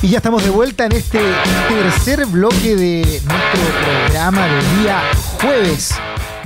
Y ya estamos de vuelta en este tercer bloque de nuestro programa del día jueves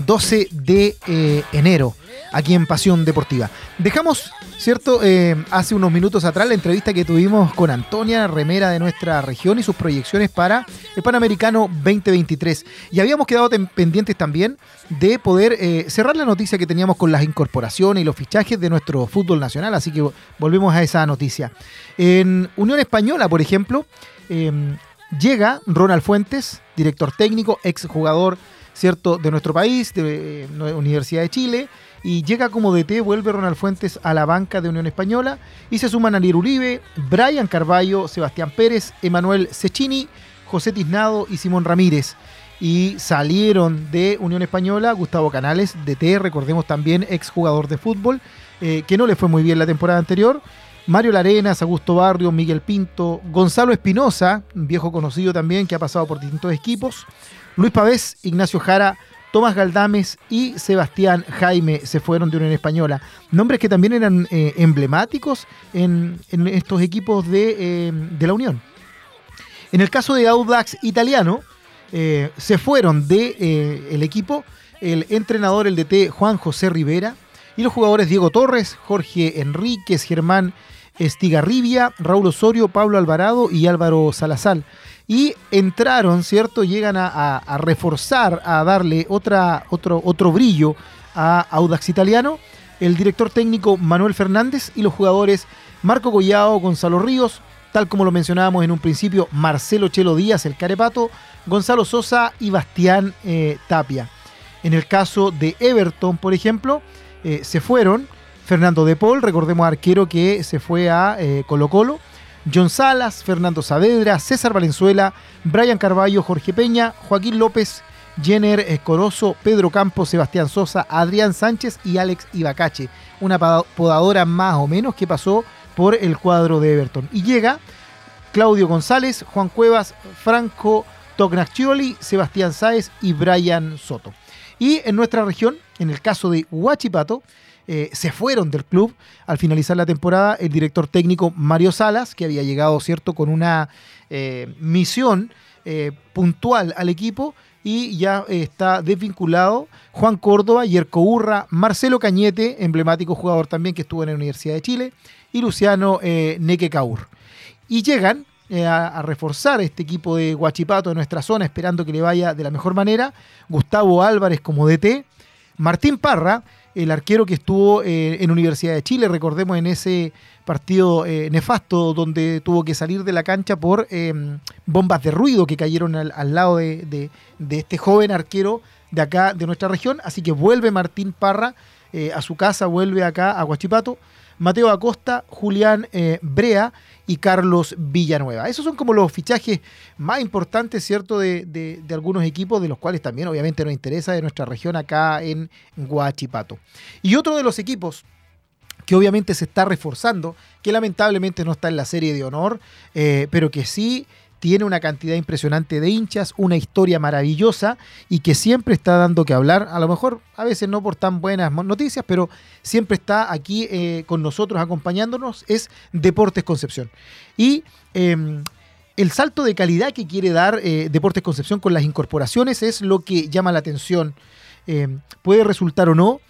12 de eh, enero, aquí en Pasión Deportiva. Dejamos, ¿cierto? Eh, hace unos minutos atrás la entrevista que tuvimos con Antonia Remera de nuestra región y sus proyecciones para el Panamericano 2023. Y habíamos quedado pendientes también de poder eh, cerrar la noticia que teníamos con las incorporaciones y los fichajes de nuestro fútbol nacional, así que volvemos a esa noticia. En Unión Española, por ejemplo, em, llega Ronald Fuentes, director técnico, ex jugador ¿cierto? de nuestro país, de la Universidad de Chile, y llega como DT, vuelve Ronald Fuentes a la banca de Unión Española, y se suman Alier Uribe, Brian Carballo, Sebastián Pérez, Emanuel Cecchini, José Tiznado y Simón Ramírez. Y salieron de Unión Española Gustavo Canales, DT, recordemos también ex jugador de fútbol, eh, que no le fue muy bien la temporada anterior, Mario Larenas, Augusto Barrio, Miguel Pinto, Gonzalo Espinosa, viejo conocido también que ha pasado por distintos equipos, Luis Pavés, Ignacio Jara, Tomás Galdames y Sebastián Jaime se fueron de Unión Española. Nombres que también eran eh, emblemáticos en, estos equipos eh, de, la Unión. En el caso de Audax Italiano, eh, se fueron del de, el equipo el entrenador, el DT Juan José Rivera, y los jugadores Diego Torres, Jorge Enríquez, Germán Estigarribia, Raúl Osorio, Pablo Alvarado y Álvaro Salazar. Y entraron, ¿cierto? Llegan a, reforzar, a darle otra, otro, otro brillo a Audax Italiano. El director técnico Manuel Fernández y los jugadores Marco Collao, Gonzalo Ríos, tal como lo mencionábamos en un principio, Marcelo Chelo Díaz, el Carepato, Gonzalo Sosa y Bastián eh, Tapia. En el caso de Everton, por ejemplo, eh, se fueron Fernando De Paul, recordemos arquero que se fue a eh, Colo Colo, John Salas, Fernando Saavedra, César Valenzuela, Brian Carballo, Jorge Peña, Joaquín López, Jenner Escoroso, Pedro Campos, Sebastián Sosa, Adrián Sánchez y Alex Ibacache. Una podadora más o menos que pasó por el cuadro de Everton. Y llega Claudio González, Juan Cuevas, Franco Tognaccioli, Sebastián Sáez y Brian Soto. Y en nuestra región, en el caso de Huachipato, eh, se fueron del club al finalizar la temporada el director técnico Mario Salas, que había llegado, ¿cierto?, con una eh, misión eh, puntual al equipo y ya está desvinculado Juan Córdoba, Yerko Urra, Marcelo Cañete, emblemático jugador también que estuvo en la Universidad de Chile, y Luciano Neque Caur. Y llegan a, a, reforzar este equipo de Guachipato de nuestra zona, esperando que le vaya de la mejor manera. Gustavo Álvarez como DT, Martín Parra, el arquero que estuvo eh, en Universidad de Chile, recordemos en ese partido eh, nefasto donde tuvo que salir de la cancha por em, bombas de ruido que cayeron al, lado de, este joven arquero de acá, de nuestra región. Así que vuelve Martín Parra eh, a su casa, vuelve acá a Huachipato. Mateo Acosta, Julián Brea y Carlos Villanueva. Esos son como los fichajes más importantes, ¿cierto?, de, algunos equipos, de los cuales también obviamente nos interesa de nuestra región acá en Guachipato. Y otro de los equipos que obviamente se está reforzando, que lamentablemente no está en la serie de honor, eh, pero que sí tiene una cantidad impresionante de hinchas, una historia maravillosa y que siempre está dando que hablar, a lo mejor a veces no por tan buenas noticias, pero siempre está aquí eh, con nosotros acompañándonos, es Deportes Concepción. Y em, el salto de calidad que quiere dar eh, Deportes Concepción con las incorporaciones es lo que llama la atención. Em, puede resultar o no,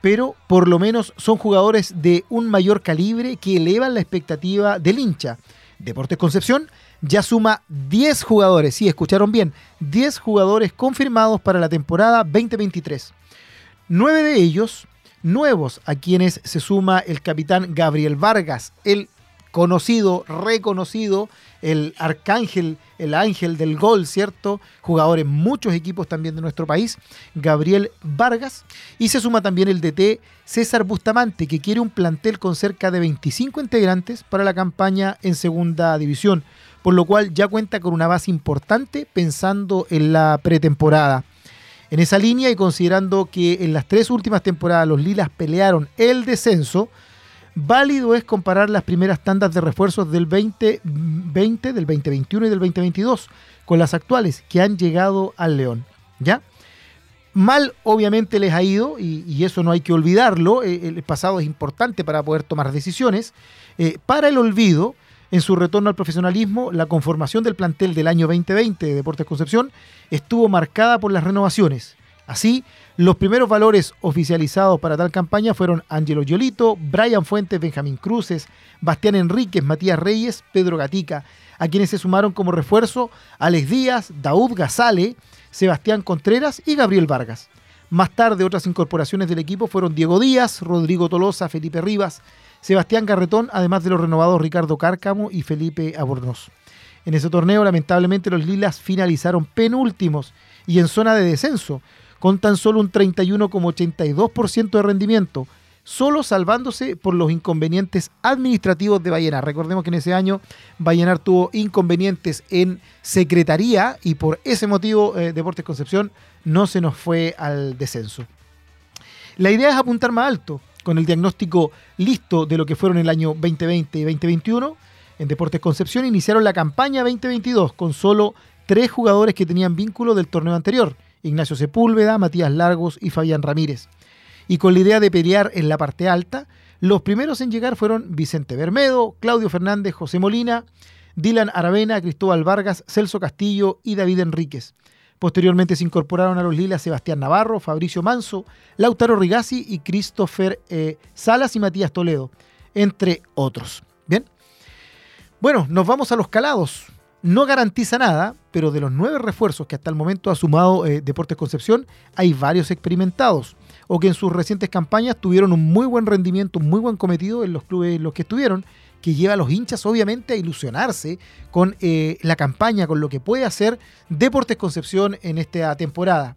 pero por lo menos son jugadores de un mayor calibre que elevan la expectativa del hincha. Deportes Concepción ya suma 10 jugadores, sí, escucharon bien, 10 jugadores confirmados para la temporada 2023. Nueve de ellos nuevos, a quienes se suma el capitán Gabriel Vargas, el conocido, reconocido, el arcángel, el ángel del gol, ¿cierto? Jugador en muchos equipos también de nuestro país, Gabriel Vargas. Y se suma también el DT César Bustamante, que quiere un plantel con cerca de 25 integrantes para la campaña en segunda división por lo cual ya cuenta con una base importante pensando en la pretemporada. En esa línea y considerando que en las tres últimas temporadas los Lilas pelearon el descenso, válido es comparar las primeras tandas de refuerzos del 2020, del 2021 y del 2022 con las actuales que han llegado al León. ¿Ya? Mal obviamente les ha ido, y, eso no hay que olvidarlo, eh, el pasado es importante para poder tomar decisiones. Eh, para el olvido, En su retorno al profesionalismo, la conformación del plantel del año 2020 de Deportes Concepción estuvo marcada por las renovaciones. Así, los primeros valores oficializados para tal campaña fueron Angelo Yolito, Brian Fuentes, Benjamín Cruces, Bastián Enríquez, Matías Reyes, Pedro Gatica, a quienes se sumaron como refuerzo Alex Díaz, Daud Gazale, Sebastián Contreras y Gabriel Vargas. Más tarde, otras incorporaciones del equipo fueron Diego Díaz, Rodrigo Tolosa, Felipe Rivas, Sebastián Garretón, además de los renovados Ricardo Cárcamo y Felipe Abornoz. En ese torneo, lamentablemente, los Lilas finalizaron penúltimos y en zona de descenso, con tan solo un 31,82% de rendimiento, solo salvándose por los inconvenientes administrativos de Vallenar. Recordemos que en ese año Vallenar tuvo inconvenientes en secretaría y por ese motivo eh, Deportes Concepción no se nos fue al descenso. La idea es apuntar más alto, con el diagnóstico listo de lo que fueron el año 2020 y 2021, en Deportes Concepción iniciaron la campaña 2022 con solo tres jugadores que tenían vínculo del torneo anterior, Ignacio Sepúlveda, Matías Largos y Fabián Ramírez. Y con la idea de pelear en la parte alta, los primeros en llegar fueron Vicente Bermedo, Claudio Fernández, José Molina, Dylan Aravena, Cristóbal Vargas, Celso Castillo y David Enríquez. Posteriormente se incorporaron a los Lilas Sebastián Navarro, Fabricio Manso, Lautaro Rigasi y Christopher eh, Salas y Matías Toledo, entre otros. Bien. Bueno, nos vamos a los calados. No garantiza nada, pero de los nueve refuerzos que hasta el momento ha sumado eh, Deportes Concepción, hay varios experimentados o que en sus recientes campañas tuvieron un muy buen rendimiento, un muy buen cometido en los clubes en los que estuvieron que lleva a los hinchas obviamente a ilusionarse con eh, la campaña, con lo que puede hacer Deportes Concepción en esta temporada.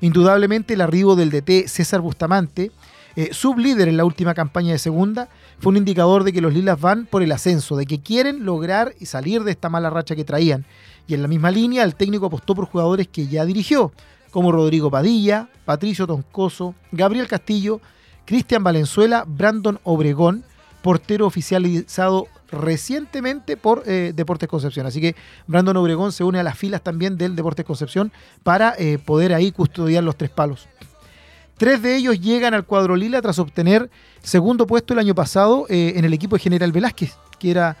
Indudablemente el arribo del DT César Bustamante, eh, sublíder en la última campaña de segunda, fue un indicador de que los Lilas van por el ascenso, de que quieren lograr y salir de esta mala racha que traían. Y en la misma línea, el técnico apostó por jugadores que ya dirigió, como Rodrigo Padilla, Patricio Toncoso, Gabriel Castillo, Cristian Valenzuela, Brandon Obregón, portero oficializado recientemente por eh, Deportes Concepción. Así que Brandon Obregón se une a las filas también del Deportes Concepción para eh, poder ahí custodiar los tres palos. Tres de ellos llegan al cuadro lila tras obtener segundo puesto el año pasado eh, en el equipo de General Velázquez, que era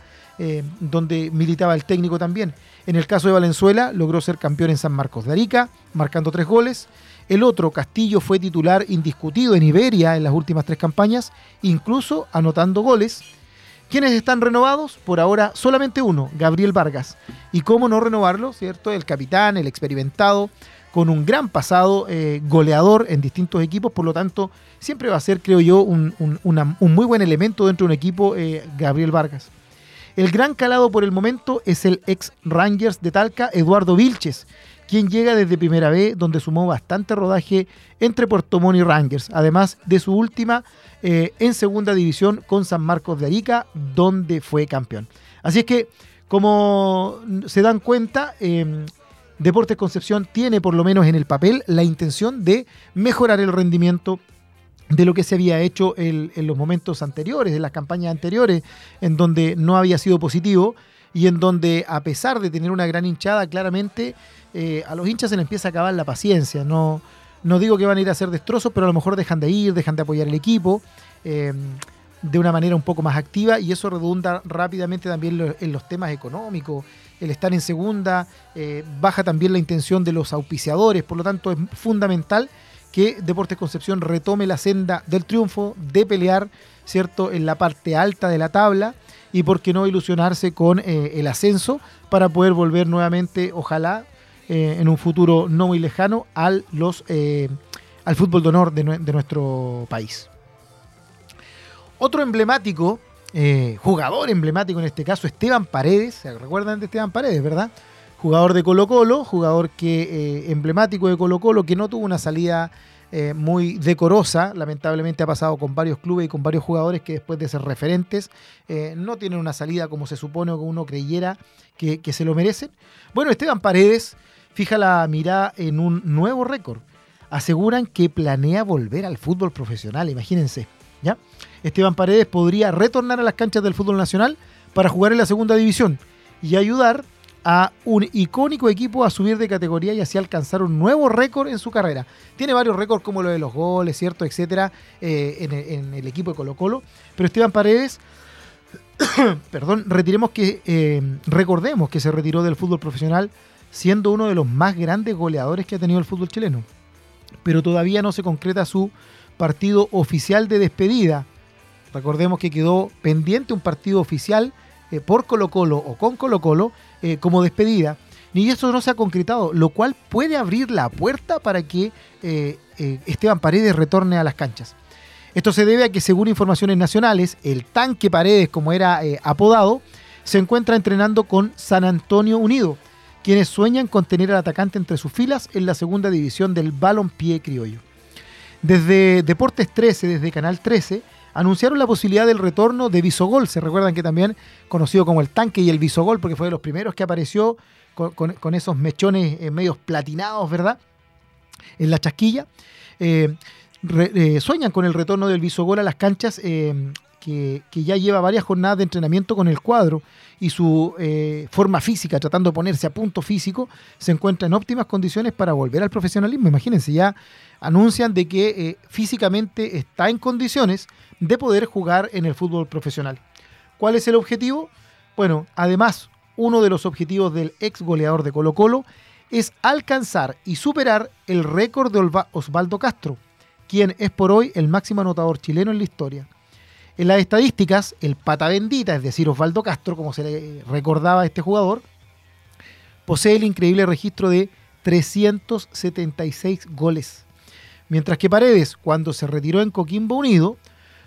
donde militaba el técnico también. En el caso de Valenzuela, logró ser campeón en San Marcos de Arica, marcando tres goles. El otro, Castillo, fue titular indiscutido en Iberia en las últimas tres campañas, incluso anotando goles. ¿Quiénes están renovados? Por ahora solamente uno, Gabriel Vargas. ¿Y cómo no renovarlo? ¿Cierto? El capitán, el experimentado, con un gran pasado eh, goleador en distintos equipos, por lo tanto, siempre va a ser, creo yo, un, muy buen elemento dentro de un equipo, eh, Gabriel Vargas. El gran calado por el momento es el ex Rangers de Talca, Eduardo Vilches, quien llega desde Primera B, donde sumó bastante rodaje entre Puerto Montt y Rangers, además de su última eh, en Segunda División con San Marcos de Arica, donde fue campeón. Así es que, como se dan cuenta, em, Deportes Concepción tiene por lo menos en el papel la intención de mejorar el rendimiento de lo que se había hecho en los momentos anteriores, en las campañas anteriores, en donde no había sido positivo y en donde a pesar de tener una gran hinchada, claramente eh, a los hinchas se les empieza a acabar la paciencia. No, no digo que van a ir a hacer destrozos, pero a lo mejor dejan de ir, dejan de apoyar el equipo em, de una manera un poco más activa y eso redunda rápidamente también en los temas económicos. El estar en segunda eh, baja también la intención de los auspiciadores, por lo tanto es fundamental que Deportes Concepción retome la senda del triunfo, de pelear, ¿cierto?, en la parte alta de la tabla y por qué no ilusionarse con eh, el ascenso para poder volver nuevamente, ojalá, eh, en un futuro no muy lejano al, los, eh, al fútbol de honor de, nuestro país. Otro emblemático, jugador emblemático en este caso, Esteban Paredes, ¿se recuerdan de Esteban Paredes, verdad? Jugador de Colo Colo, jugador que emblemático de Colo Colo, que no tuvo una salida muy decorosa. Lamentablemente ha pasado con varios clubes y con varios jugadores que después de ser referentes no tienen una salida como se supone o que uno creyera que, que, se lo merecen. Bueno, Esteban Paredes fija la mirada en un nuevo récord. Aseguran que planea volver al fútbol profesional, imagínense. ¿ya? Esteban Paredes podría retornar a las canchas del fútbol nacional para jugar en la segunda división y ayudar a un icónico equipo a subir de categoría y así alcanzar un nuevo récord en su carrera. Tiene varios récords como lo de los goles, ¿cierto? Etcétera, eh, en, el, equipo de Colo Colo. Pero Esteban Paredes perdón, retiremos que, eh, recordemos que se retiró del fútbol profesional siendo uno de los más grandes goleadores que ha tenido el fútbol chileno. Pero todavía no se concreta su partido oficial de despedida. Recordemos que quedó pendiente un partido oficial eh, por Colo Colo o con Colo Colo eh, como despedida. Y eso no se ha concretado, lo cual puede abrir la puerta para que Esteban Paredes retorne a las canchas. Esto se debe a que, según informaciones nacionales, el tanque Paredes, como era eh, apodado, se encuentra entrenando con San Antonio Unido, quienes sueñan con tener al atacante entre sus filas en la segunda división del balompié criollo. Desde Deportes 13, desde Canal 13, anunciaron la posibilidad del retorno de Visogol. Se recuerdan que también conocido como el tanque y el Visogol, porque fue de los primeros que apareció con, esos mechones eh, medios platinados, ¿verdad? En la chasquilla. Eh, eh, sueñan con el retorno del Visogol a las canchas, eh, que, ya lleva varias jornadas de entrenamiento con el cuadro y su eh, forma física, tratando de ponerse a punto físico, se encuentra en óptimas condiciones para volver al profesionalismo. Imagínense, ya anuncian de que físicamente está en condiciones de poder jugar en el fútbol profesional. ¿Cuál es el objetivo? Bueno, además, uno de los objetivos del ex goleador de Colo Colo es alcanzar y superar el récord de Osvaldo Castro, quien es por hoy el máximo anotador chileno en la historia. En las estadísticas, el pata bendita, es decir, Osvaldo Castro, como se le recordaba a este jugador, posee el increíble registro de 376 goles. Mientras que Paredes, cuando se retiró en Coquimbo Unido,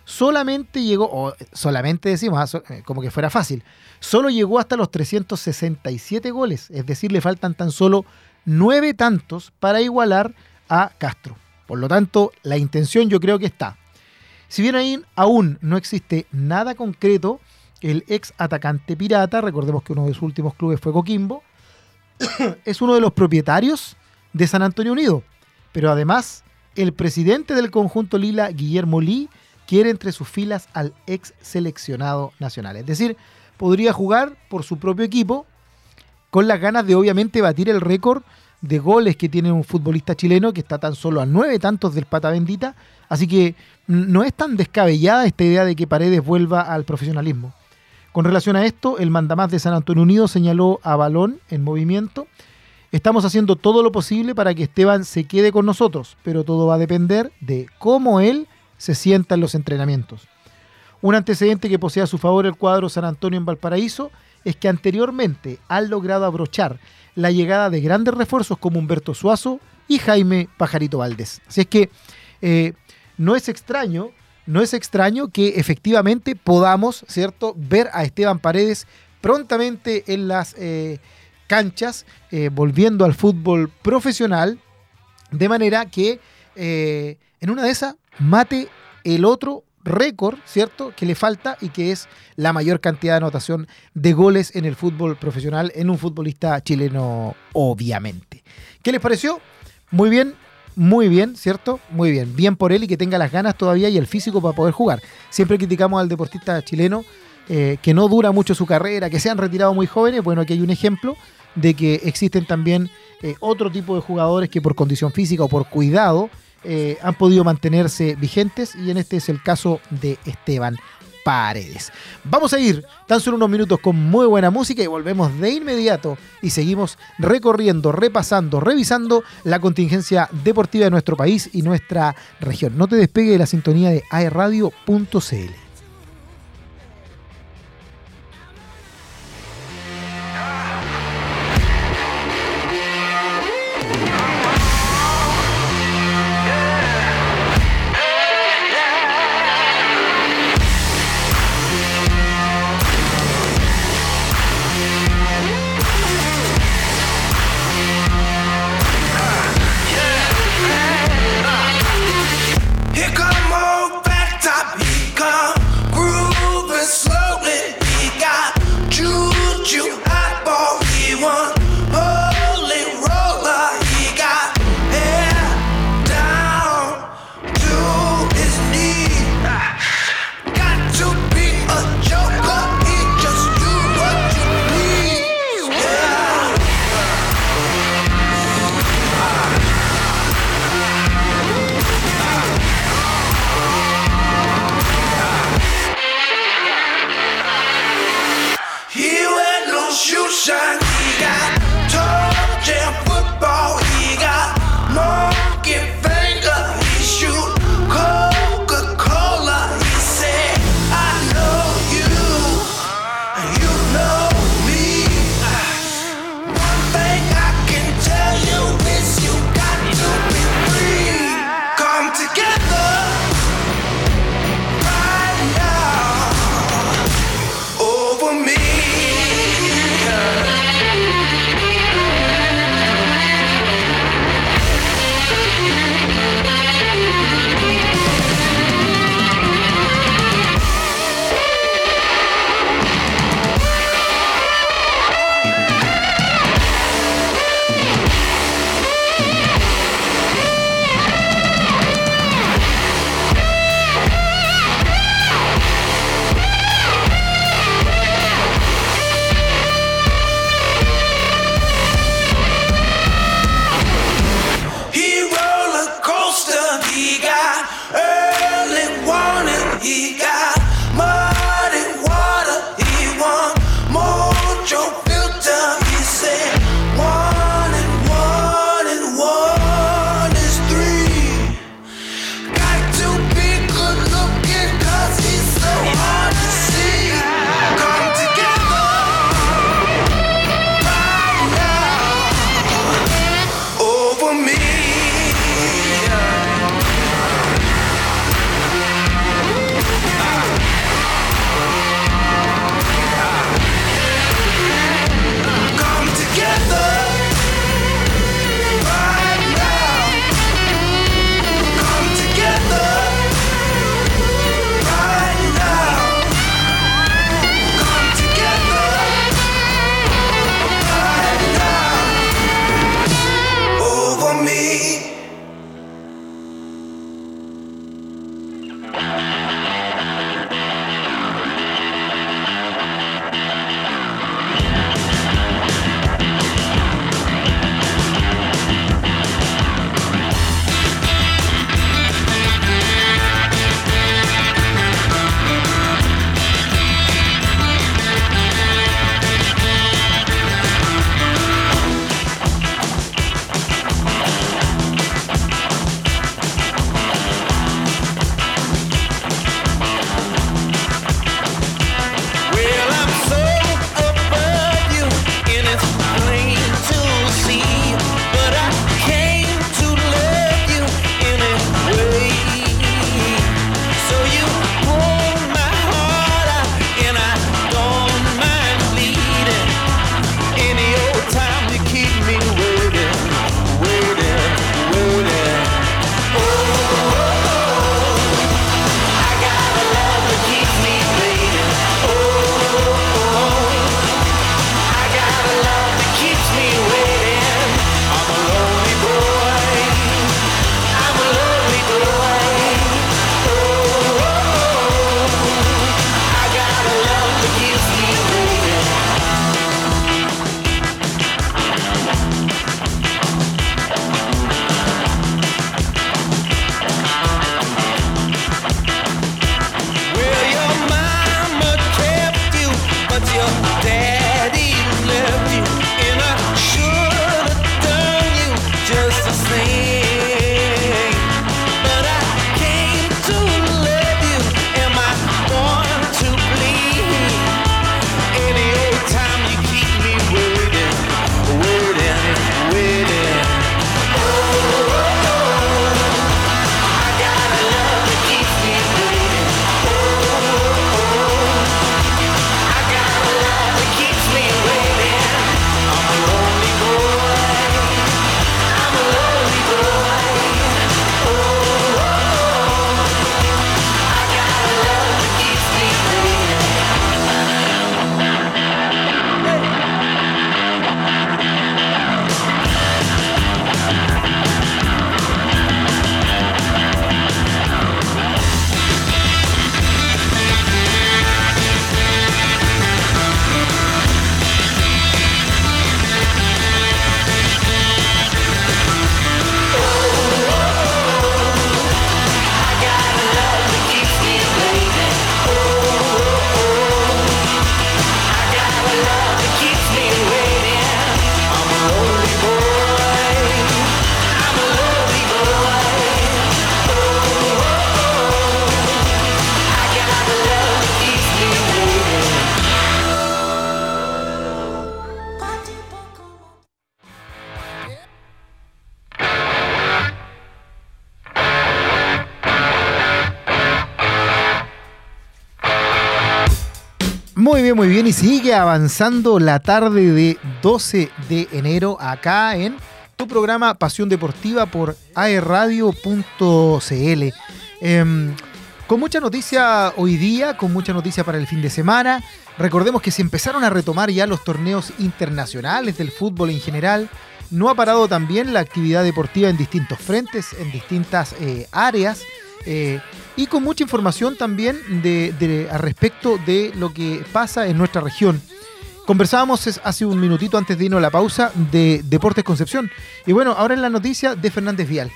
solamente llegó, o solamente decimos, ah, eh, como que fuera fácil, solo llegó hasta los 367 goles, es decir, le faltan tan solo nueve tantos para igualar a Castro. Por lo tanto, la intención yo creo que está. Si bien ahí aún no existe nada concreto, el ex atacante pirata, recordemos que uno de sus últimos clubes fue Coquimbo, es uno de los propietarios de San Antonio Unido. Pero además, el presidente del conjunto Lila, Guillermo Lee, quiere entre sus filas al ex seleccionado nacional. Es decir, podría jugar por su propio equipo con las ganas de obviamente batir el récord de goles que tiene un futbolista chileno que está tan solo a nueve tantos del pata bendita. Así que no es tan descabellada esta idea de que Paredes vuelva al profesionalismo. Con relación a esto, el mandamás de San Antonio Unido señaló a Balón en movimiento. Estamos haciendo todo lo posible para que Esteban se quede con nosotros, pero todo va a depender de cómo él se sienta en los entrenamientos. Un antecedente que posee a su favor el cuadro San Antonio en Valparaíso es que anteriormente han logrado abrochar la llegada de grandes refuerzos como Humberto Suazo y Jaime Pajarito Valdés. Así es que eh, no es extraño, no es extraño que efectivamente podamos, ¿cierto?, ver a Esteban Paredes prontamente en las eh, canchas, eh, volviendo al fútbol profesional, de manera que en una de esas mate el otro récord, ¿cierto?, que le falta y que es la mayor cantidad de anotación de goles en el fútbol profesional en un futbolista chileno, obviamente. ¿Qué les pareció? Muy bien, muy bien, ¿cierto? Muy bien. Bien por él y que tenga las ganas todavía y el físico para poder jugar. Siempre criticamos al deportista chileno eh, que no dura mucho su carrera, que se han retirado muy jóvenes. Bueno, aquí hay un ejemplo de que existen también eh, otro tipo de jugadores que por condición física o por cuidado eh, han podido mantenerse vigentes y en este es el caso de Esteban Paredes. Vamos a ir tan solo unos minutos con muy buena música y volvemos de inmediato y seguimos recorriendo, repasando, revisando la contingencia deportiva de nuestro país y nuestra región. No te despegue de la sintonía de aerradio.cl. Muy bien, muy bien. Y sigue avanzando la tarde de 12 de enero acá en tu programa Pasión Deportiva por aerradio.cl. Em, con mucha noticia hoy día, con mucha noticia para el fin de semana. Recordemos que se empezaron a retomar ya los torneos internacionales del fútbol en general. No ha parado también la actividad deportiva en distintos frentes, en distintas eh, áreas. Eh, y con mucha información también de, a respecto de lo que pasa en nuestra región. Conversábamos hace un minutito antes de irnos a la pausa de Deportes Concepción. Y bueno, ahora en la noticia de Fernández Vial.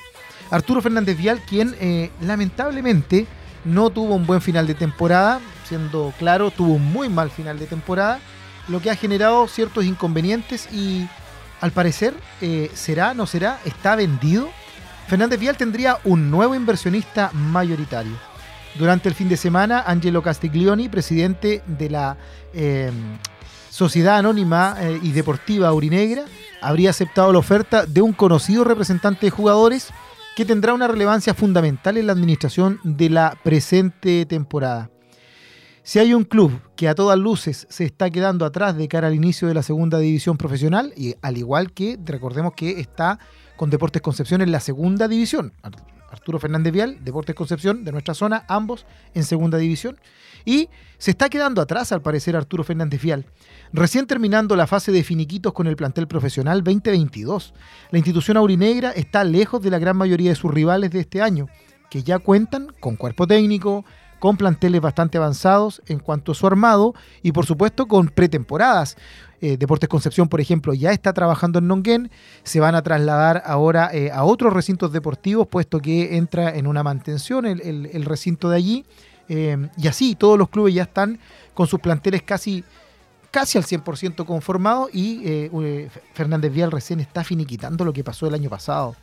Arturo Fernández Vial, quien eh, lamentablemente no tuvo un buen final de temporada, siendo claro, tuvo un muy mal final de temporada, lo que ha generado ciertos inconvenientes y al parecer eh, será, no será, está vendido. Fernández Vial tendría un nuevo inversionista mayoritario. Durante el fin de semana, Angelo Castiglioni, presidente de la eh, Sociedad Anónima y Deportiva Urinegra, habría aceptado la oferta de un conocido representante de jugadores que tendrá una relevancia fundamental en la administración de la presente temporada. Si hay un club que a todas luces se está quedando atrás de cara al inicio de la segunda división profesional, y al igual que recordemos que está con Deportes Concepción en la segunda división, Arturo Fernández Vial, Deportes Concepción de nuestra zona, ambos en segunda división, y se está quedando atrás al parecer Arturo Fernández Vial. Recién terminando la fase de finiquitos con el plantel profesional 2022, la institución aurinegra está lejos de la gran mayoría de sus rivales de este año, que ya cuentan con cuerpo técnico, con planteles bastante avanzados en cuanto a su armado y por supuesto con pretemporadas. Eh, Deportes Concepción, por ejemplo, ya está trabajando en Nonguén, se van a trasladar ahora eh, a otros recintos deportivos, puesto que entra en una mantención el, recinto de allí. Eh, y así, todos los clubes ya están con sus planteles casi casi al 100% conformado y Fernández Vial recién está finiquitando lo que pasó el año pasado.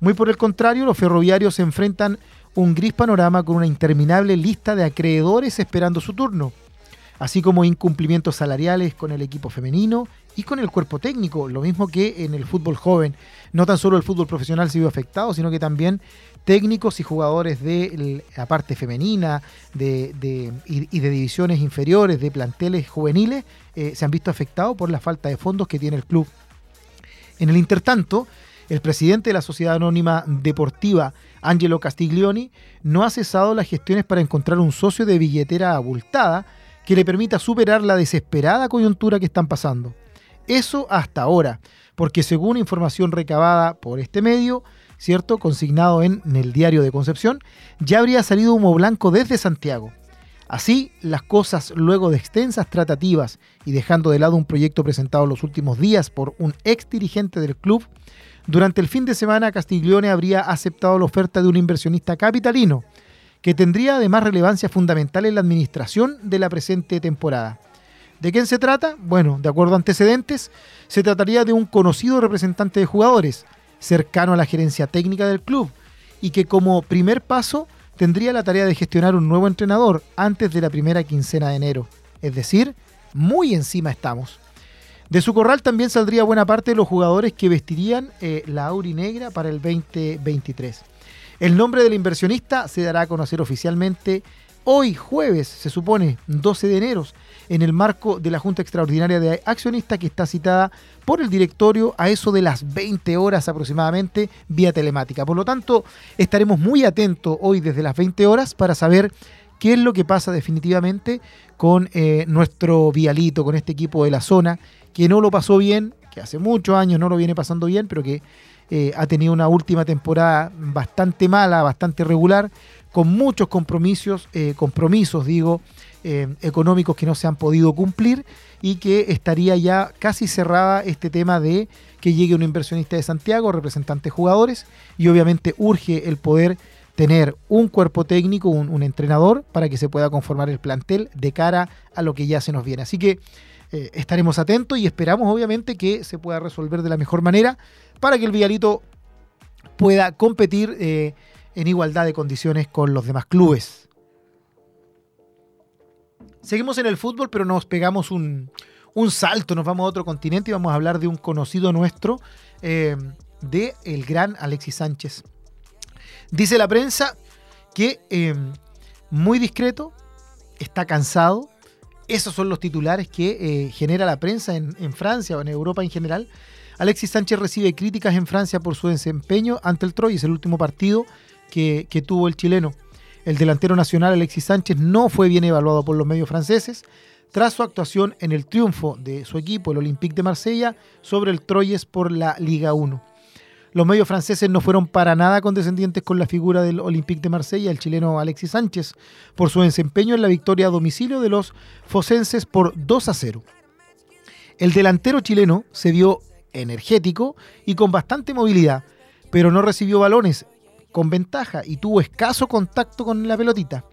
Muy por el contrario, los ferroviarios se enfrentan un gris panorama con una interminable lista de acreedores esperando su turno, así como incumplimientos salariales con el equipo femenino y con el cuerpo técnico, lo mismo que en el fútbol joven. No tan solo el fútbol profesional se vio afectado, sino que también técnicos y jugadores de la parte femenina y, de divisiones inferiores, de planteles juveniles, eh, se han visto afectados por la falta de fondos que tiene el club. En el intertanto, el presidente de la Sociedad Anónima Deportiva, Angelo Castiglioni, no ha cesado las gestiones para encontrar un socio de billetera abultada que le permita superar la desesperada coyuntura que están pasando. Eso hasta ahora, porque según información recabada por este medio, ¿cierto? Consignado en, el diario de Concepción, ya habría salido humo blanco desde Santiago. Así, las cosas luego de extensas tratativas y dejando de lado un proyecto presentado los últimos días por un ex dirigente del club, durante el fin de semana Castiglione habría aceptado la oferta de un inversionista capitalino, que tendría además relevancia fundamental en la administración de la presente temporada. ¿De quién se trata? Bueno, de acuerdo a antecedentes, se trataría de un conocido representante de jugadores, cercano a la gerencia técnica del club y que como primer paso tendría la tarea de gestionar un nuevo entrenador antes de la primera quincena de enero. Es decir, muy encima estamos. De su corral también saldría buena parte de los jugadores que vestirían eh, la Auri Negra para el 2023. El nombre del inversionista se dará a conocer oficialmente hoy jueves, se supone, 12 de enero, en el marco de la Junta Extraordinaria de Accionistas que está citada por el directorio a eso de las 20 horas aproximadamente vía telemática. Por lo tanto, estaremos muy atentos hoy desde las 20 horas para saber qué es lo que pasa definitivamente con eh, nuestro Vialito, con este equipo de la zona, que no lo pasó bien, que hace muchos años no lo viene pasando bien, pero que eh, ha tenido una última temporada bastante mala, bastante regular, con muchos compromisos, eh, compromisos digo, eh, económicos que no se han podido cumplir y que estaría ya casi cerrada este tema de que llegue un inversionista de Santiago, representante jugadores, y obviamente urge el poder tener un cuerpo técnico, un, entrenador, para que se pueda conformar el plantel de cara a lo que ya se nos viene. Así que estaremos atentos y esperamos obviamente que se pueda resolver de la mejor manera para que el Villalito pueda competir eh, en igualdad de condiciones con los demás clubes. Seguimos en el fútbol, pero nos pegamos un, salto, nos vamos a otro continente y vamos a hablar de un conocido nuestro, eh, de el gran Alexis Sánchez. Dice la prensa que eh, muy discreto, está cansado. Esos son los titulares que eh, genera la prensa en, Francia o en Europa en general. Alexis Sánchez recibe críticas en Francia por su desempeño ante el Troyes, el último partido que tuvo el chileno. El delantero nacional Alexis Sánchez no fue bien evaluado por los medios franceses tras su actuación en el triunfo de su equipo, el Olympique de Marsella, sobre el Troyes por la Liga 1. Los medios franceses no fueron para nada condescendientes con la figura del Olympique de Marsella, el chileno Alexis Sánchez, por su desempeño en la victoria a domicilio de los fosenses por 2 a 0. El delantero chileno se vio energético y con bastante movilidad, pero no recibió balones con ventaja y tuvo escaso contacto con la pelotita.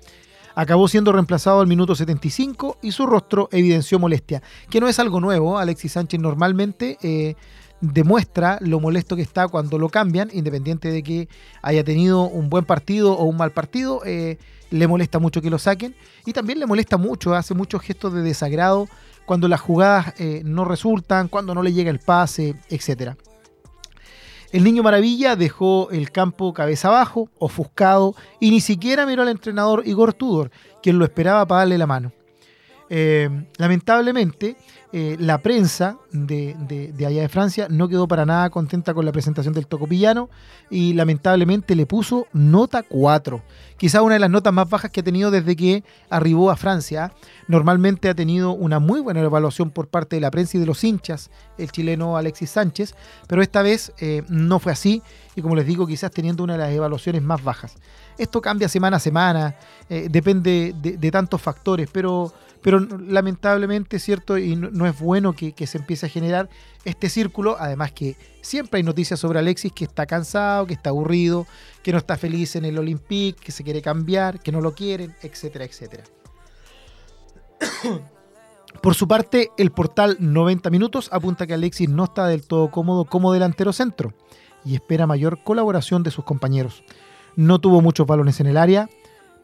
Acabó siendo reemplazado al minuto 75 y su rostro evidenció molestia, que no es algo nuevo. Alexis Sánchez normalmente eh, demuestra lo molesto que está cuando lo cambian, independiente de que haya tenido un buen partido o un mal partido, eh, le molesta mucho que lo saquen y también le molesta mucho, hace muchos gestos de desagrado cuando las jugadas eh, no resultan, cuando no le llega el pase, etc. El niño maravilla dejó el campo cabeza abajo, ofuscado, y ni siquiera miró al entrenador Igor Tudor, quien lo esperaba para darle la mano. Eh, lamentablemente, eh, la prensa de, allá de Francia no quedó para nada contenta con la presentación del Tocopillano y lamentablemente le puso nota 4. Quizá una de las notas más bajas que ha tenido desde que arribó a Francia. Normalmente ha tenido una muy buena evaluación por parte de la prensa y de los hinchas, el chileno Alexis Sánchez, pero esta vez eh, no fue así y como les digo, quizás teniendo una de las evaluaciones más bajas. Esto cambia semana a semana, depende de tantos factores, pero pero lamentablemente, ¿cierto? Y no, es bueno que, se empiece a generar este círculo, además que siempre hay noticias sobre Alexis que está cansado, que está aburrido, que no está feliz en el Olympique, que se quiere cambiar, que no lo quieren, etcétera, etcétera. Por su parte, el portal 90 Minutos apunta que Alexis no está del todo cómodo como delantero centro y espera mayor colaboración de sus compañeros. No tuvo muchos balones en el área,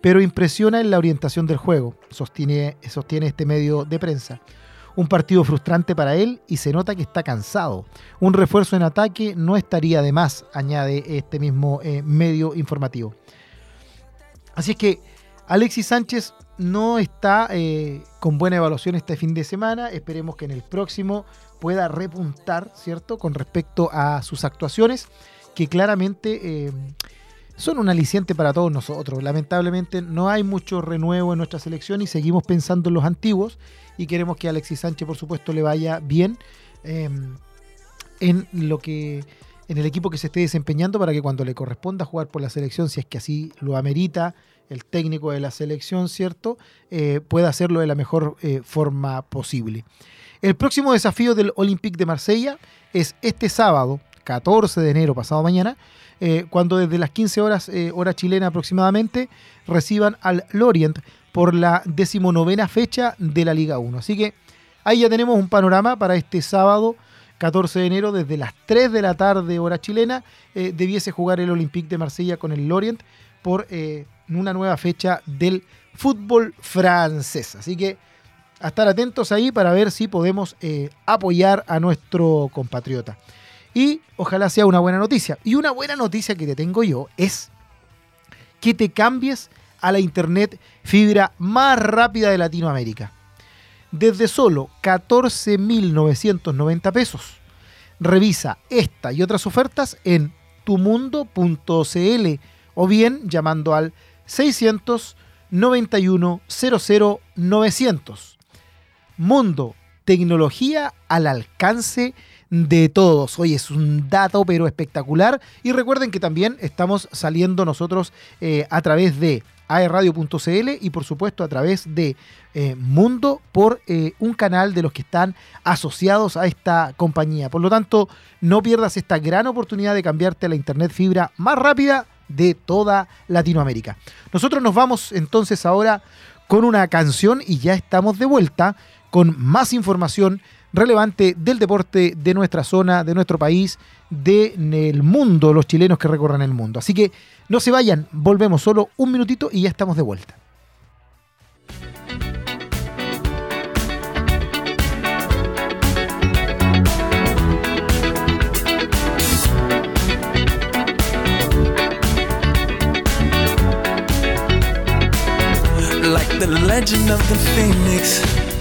pero impresiona en la orientación del juego, sostiene, sostiene este medio de prensa. Un partido frustrante para él y se nota que está cansado. Un refuerzo en ataque no estaría de más, añade este mismo eh, medio informativo. Así es que Alexis Sánchez no está eh, con buena evaluación este fin de semana. Esperemos que en el próximo pueda repuntar, ¿cierto? Con respecto a sus actuaciones, que claramente eh, son un aliciente para todos nosotros. Lamentablemente no hay mucho renuevo en nuestra selección y seguimos pensando en los antiguos y queremos que Alexis Sánchez, por supuesto, le vaya bien em, en lo que en el equipo que se esté desempeñando para que cuando le corresponda jugar por la selección, si es que así lo amerita el técnico de la selección, ¿cierto? Eh, pueda hacerlo de la mejor eh, forma posible. El próximo desafío del Olympique de Marsella es este sábado, 14 de enero, pasado mañana, eh, cuando desde las 15 horas, eh, hora chilena aproximadamente, reciban al Lorient por la decimonovena fecha de la Liga 1. Así que ahí ya tenemos un panorama para este sábado. 14 de enero, desde las 3 de la tarde, hora chilena, eh, debiese jugar el Olympique de Marsella con el Lorient por una nueva fecha del fútbol francés. Así que a estar atentos ahí para ver si podemos apoyar a nuestro compatriota. Y ojalá sea una buena noticia. Y una buena noticia que te tengo yo es que te cambies a la internet fibra más rápida de Latinoamérica. Desde solo 14.990 pesos. Revisa esta y otras ofertas en tumundo.cl o bien llamando al 691 00 900. Mundo, tecnología al alcance de todos. Hoy es un dato pero espectacular. Y recuerden que también estamos saliendo nosotros eh, a través de aerradio.cl y por supuesto a través de eh, Mundo por eh, un canal de los que están asociados a esta compañía. Por lo tanto, no pierdas esta gran oportunidad de cambiarte a la internet fibra más rápida de toda Latinoamérica. Nosotros nos vamos entonces ahora con una canción y ya estamos de vuelta con más información relevante del deporte de nuestra zona, de nuestro país, del mundo, los chilenos que recorran el mundo. Así que no se vayan, volvemos solo un minutito y ya estamos de vuelta. Legend phoenix.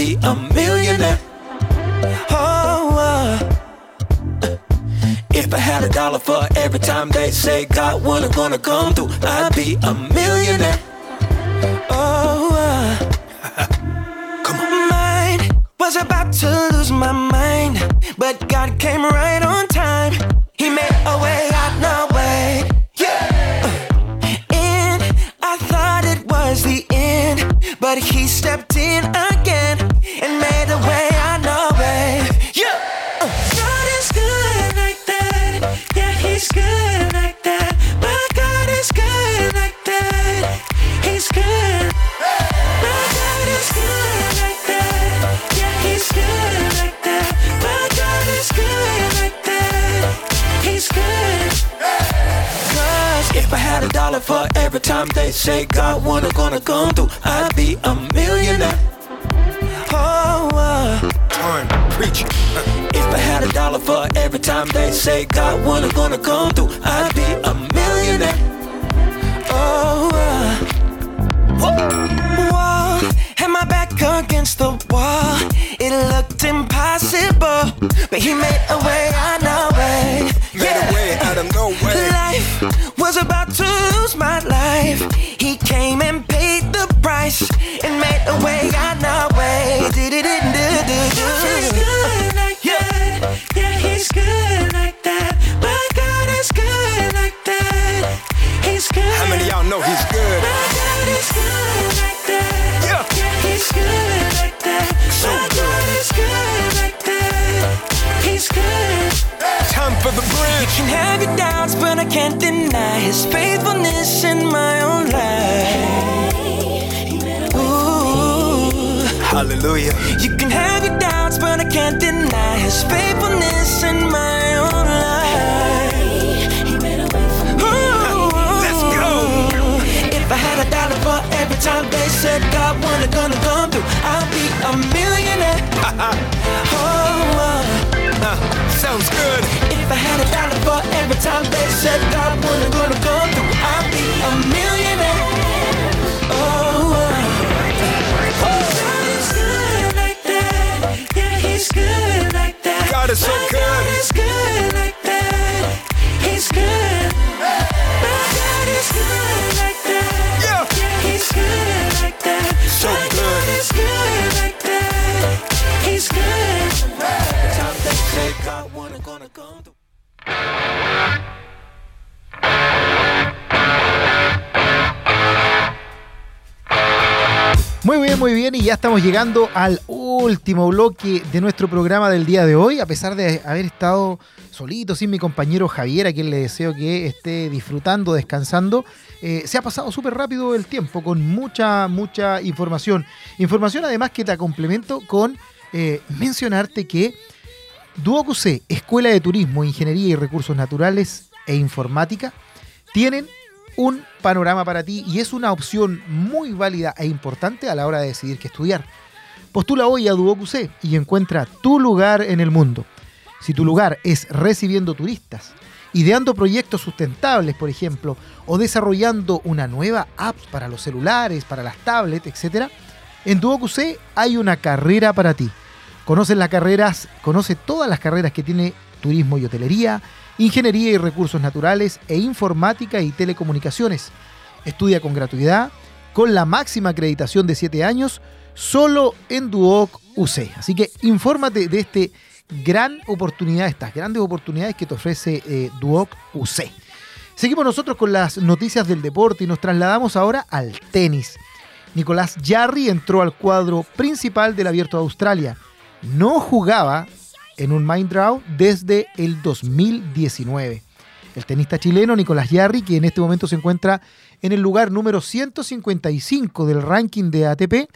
be a millionaire. Oh, uh, uh, if I had a dollar for every time they say God would have gonna come through, I'd be a millionaire. oh, Uh, sounds good. if I had a dollar for every time they said God wasn't gonna come through, I'd be a millionaire. Muy bien, muy bien, y ya estamos llegando al último bloque de nuestro programa del día de hoy, a pesar de haber estado solito, sin mi compañero Javier, a quien le deseo que esté disfrutando, descansando. eh, se ha pasado súper rápido el tiempo, con mucha, mucha información. Información además que te complemento con eh, mencionarte que DuoQC, Escuela de Turismo, Ingeniería y Recursos Naturales e Informática, tienen un panorama para ti y es una opción muy válida e importante a la hora de decidir qué estudiar. Postula hoy a DuoQC y encuentra tu lugar en el mundo. Si tu lugar es recibiendo turistas, ideando proyectos sustentables, por ejemplo, o desarrollando una nueva app para los celulares, para las tablets, etc., en DuoQC hay una carrera para ti. Conoce las carreras, conoce todas las carreras que tiene turismo y hotelería, ingeniería y recursos naturales e informática y telecomunicaciones. Estudia con gratuidad, con la máxima acreditación de 7 años, solo en Duoc UC. Así que infórmate de este gran oportunidad, estas grandes oportunidades que te ofrece eh, Duoc UC. Seguimos nosotros con las noticias del deporte y nos trasladamos ahora al tenis. Nicolás Jarry entró al cuadro principal del Abierto de Australia. No jugaba en un Mind Draw desde el 2019. El tenista chileno Nicolás Jarry, que en este momento se encuentra en el lugar número 155 del ranking de ATP,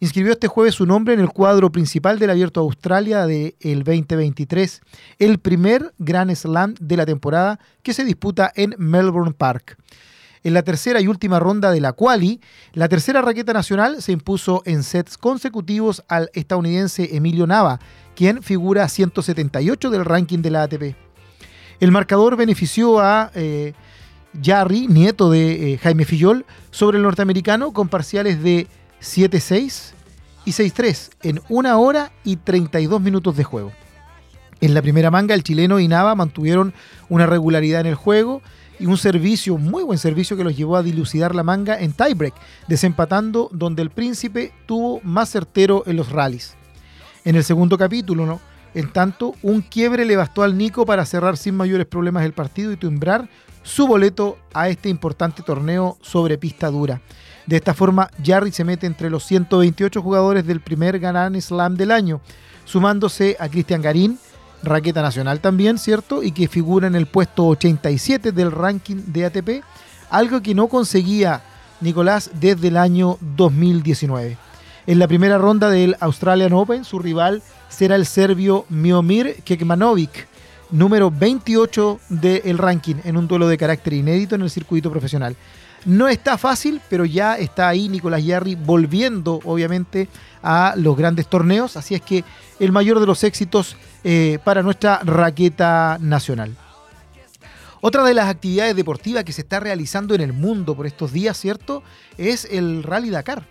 inscribió este jueves su nombre en el cuadro principal del Abierto de Australia del 2023, el primer Grand Slam de la temporada que se disputa en Melbourne Park. En la tercera y última ronda de la quali, la tercera raqueta nacional se impuso en sets consecutivos al estadounidense Emilio Nava, quien figura 178 del ranking de la ATP. El marcador benefició a eh, Jarry, nieto de eh, Jaime Fillol, sobre el norteamericano con parciales de 7-6 y 6-3 en una hora y 32 minutos de juego. En la primera manga, el chileno y Nava mantuvieron una regularidad en el juego y un servicio, muy buen servicio que los llevó a dilucidar la manga en tiebreak, desempatando donde el príncipe tuvo más certero en los rallies. En el segundo capítulo, ¿no? en tanto, un quiebre le bastó al Nico para cerrar sin mayores problemas el partido y timbrar su boleto a este importante torneo sobre pista dura. De esta forma, Jarry se mete entre los 128 jugadores del primer Grand Slam del año, sumándose a Cristian Garín, raqueta nacional también, ¿cierto? Y que figura en el puesto 87 del ranking de ATP, algo que no conseguía Nicolás desde el año 2019. En la primera ronda del Australian Open, su rival será el serbio Miomir Kekmanovic, número 28 del ranking, en un duelo de carácter inédito en el circuito profesional. No está fácil, pero ya está ahí Nicolás Yarri volviendo, obviamente, a los grandes torneos. Así es que el mayor de los éxitos eh, para nuestra raqueta nacional. Otra de las actividades deportivas que se está realizando en el mundo por estos días, ¿cierto? Es el Rally Dakar.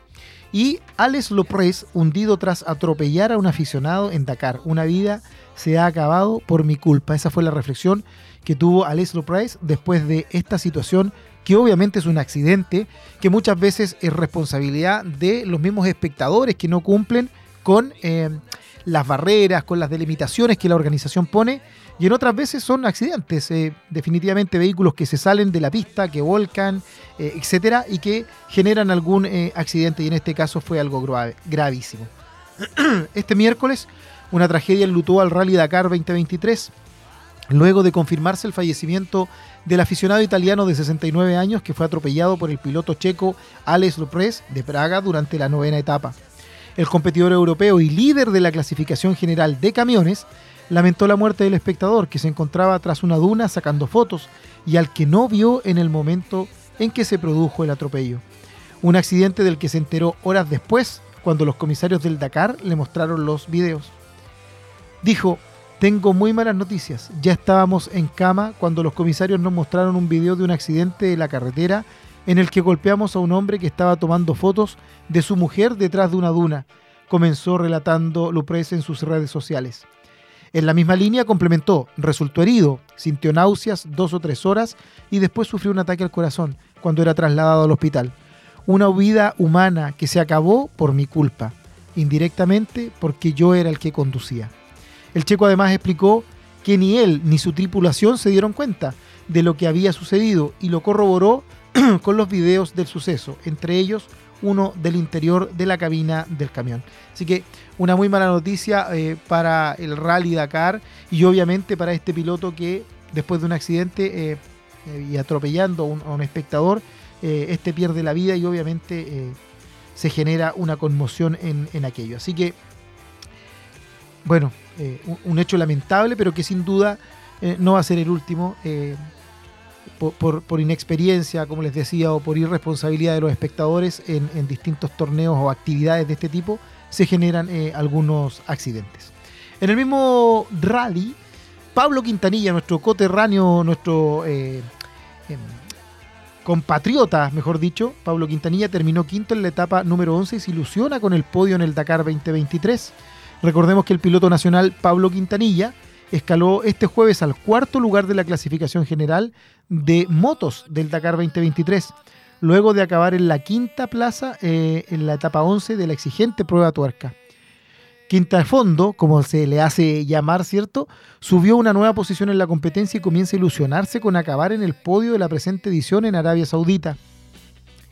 Y Alex Lopres, hundido tras atropellar a un aficionado en Dakar. Una vida se ha acabado por mi culpa. Esa fue la reflexión que tuvo Alex Lopres después de esta situación que obviamente es un accidente, que muchas veces es responsabilidad de los mismos espectadores que no cumplen con eh, las barreras, con las delimitaciones que la organización pone, y en otras veces son accidentes, eh, definitivamente vehículos que se salen de la pista, que volcan, eh, etcétera, y que generan algún accidente, y en este caso fue algo grave, gravísimo. este miércoles, una tragedia enlutó al Rally Dakar 2023. Luego de confirmarse el fallecimiento del aficionado italiano de 69 años que fue atropellado por el piloto checo Alex Lopres de Praga durante la novena etapa. El competidor europeo y líder de la clasificación general de camiones lamentó la muerte del espectador que se encontraba tras una duna sacando fotos y al que no vio en el momento en que se produjo el atropello. Un accidente del que se enteró horas después cuando los comisarios del Dakar le mostraron los videos. Dijo, tengo muy malas noticias. Ya estábamos en cama cuando los comisarios nos mostraron un video de un accidente de la carretera en el que golpeamos a un hombre que estaba tomando fotos de su mujer detrás de una duna, comenzó relatando Lupres en sus redes sociales. En la misma línea complementó, resultó herido, sintió náuseas dos o tres horas y después sufrió un ataque al corazón cuando era trasladado al hospital. Una vida humana que se acabó por mi culpa, indirectamente porque yo era el que conducía. El checo además explicó que ni él ni su tripulación se dieron cuenta de lo que había sucedido y lo corroboró con los videos del suceso, entre ellos uno del interior de la cabina del camión. Así que una muy mala noticia eh, para el Rally Dakar y obviamente para este piloto que después de un accidente eh, eh, y atropellando a un, espectador, este pierde la vida y obviamente se genera una conmoción en aquello. Así que, bueno, eh, un, hecho lamentable, pero que sin duda eh, no va a ser el último. eh, por, inexperiencia, como les decía, o por irresponsabilidad de los espectadores en, en distintos torneos o actividades de este tipo, se generan algunos accidentes. En el mismo rally, Pablo Quintanilla, nuestro coterráneo, nuestro em, compatriota, mejor dicho, Pablo Quintanilla terminó quinto en la etapa número 11 y se ilusiona con el podio en el Dakar 2023. Recordemos que el piloto nacional Pablo Quintanilla escaló este jueves al cuarto lugar de la clasificación general de motos del Dakar 2023, luego de acabar en la quinta plaza eh, en la etapa 11 de la exigente prueba tuerca. Quinta fondo, como se le hace llamar, ¿cierto? Subió una nueva posición en la competencia y comienza a ilusionarse con acabar en el podio de la presente edición en Arabia Saudita.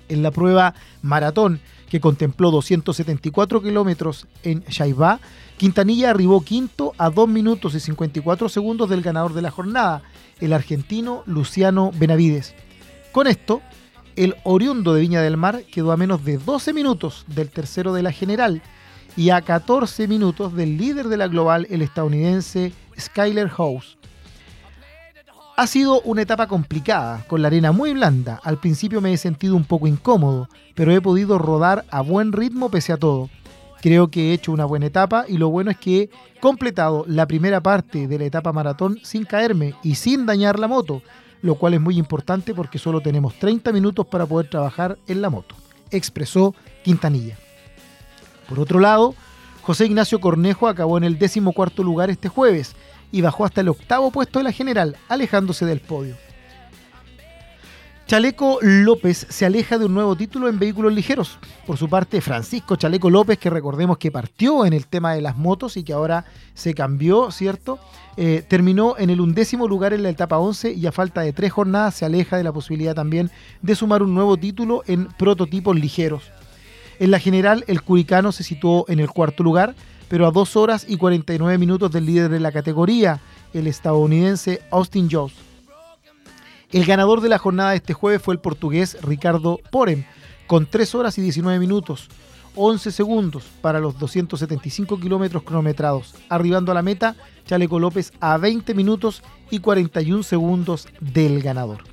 En la prueba maratón, que contempló 274 kilómetros en Shaibá, Quintanilla arribó quinto a 2 minutos y 54 segundos del ganador de la jornada, el argentino Luciano Benavides. Con esto, el oriundo de Viña del Mar quedó a menos de 12 minutos del tercero de la general y a 14 minutos del líder de la global, el estadounidense Skyler House. Ha sido una etapa complicada, con la arena muy blanda. Al principio me he sentido un poco incómodo, pero he podido rodar a buen ritmo pese a todo. Creo que he hecho una buena etapa y lo bueno es que he completado la primera parte de la etapa maratón sin caerme y sin dañar la moto, lo cual es muy importante porque solo tenemos 30 minutos para poder trabajar en la moto, expresó Quintanilla. Por otro lado, José Ignacio Cornejo acabó en el decimocuarto lugar este jueves y bajó hasta el octavo puesto de la general, alejándose del podio. Chaleco López se aleja de un nuevo título en vehículos ligeros. Por su parte, Francisco Chaleco López, que recordemos que partió en el tema de las motos y que ahora se cambió, ¿cierto? Eh, terminó en el undécimo lugar en la etapa 11 y a falta de tres jornadas se aleja de la posibilidad también de sumar un nuevo título en prototipos ligeros. En la general, el curicano se situó en el cuarto lugar, pero a 2 horas y 49 minutos del líder de la categoría, el estadounidense Austin Jones. El ganador de la jornada de este jueves fue el portugués Ricardo Porem, con 3 horas y 19 minutos, 11 segundos para los 275 kilómetros cronometrados, arribando a la meta Chaleco López a 20 minutos y 41 segundos del ganador.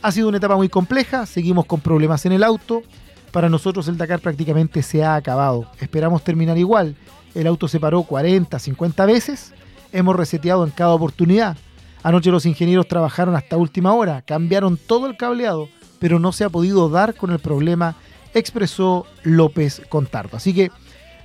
Ha sido una etapa muy compleja, seguimos con problemas en el auto. Para nosotros el Dakar prácticamente se ha acabado. Esperamos terminar igual. El auto se paró 40, 50 veces. Hemos reseteado en cada oportunidad. Anoche los ingenieros trabajaron hasta última hora, cambiaron todo el cableado, pero no se ha podido dar con el problema, expresó López Contardo. Así que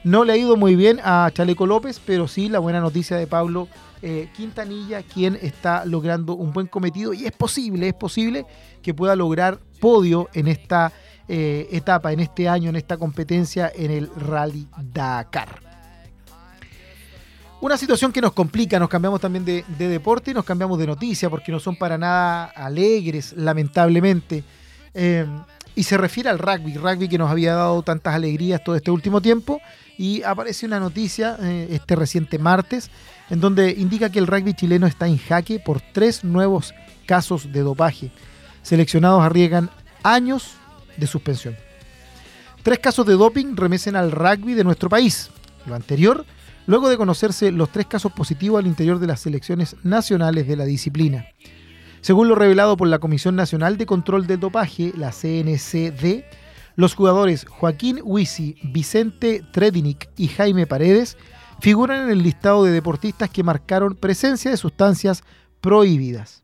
no le ha ido muy bien a Chaleco López, pero sí la buena noticia de Pablo eh, Quintanilla, quien está logrando un buen cometido y es posible, es posible que pueda lograr podio en esta eh, etapa, en este año, en esta competencia en el Rally Dakar. Una situación que nos complica, nos cambiamos también de, de deporte y nos cambiamos de noticia porque no son para nada alegres, lamentablemente. Eh, y se refiere al rugby, rugby que nos había dado tantas alegrías todo este último tiempo. Y aparece una noticia eh, este reciente martes en donde indica que el rugby chileno está en jaque por tres nuevos casos de dopaje. Seleccionados arriesgan años de suspensión. Tres casos de doping remesen al rugby de nuestro país. Lo anterior, luego de conocerse los tres casos positivos al interior de las selecciones nacionales de la disciplina. Según lo revelado por la Comisión Nacional de Control del Dopaje, la CNCD, los jugadores Joaquín Huisi, Vicente Tredinic y Jaime Paredes figuran en el listado de deportistas que marcaron presencia de sustancias prohibidas.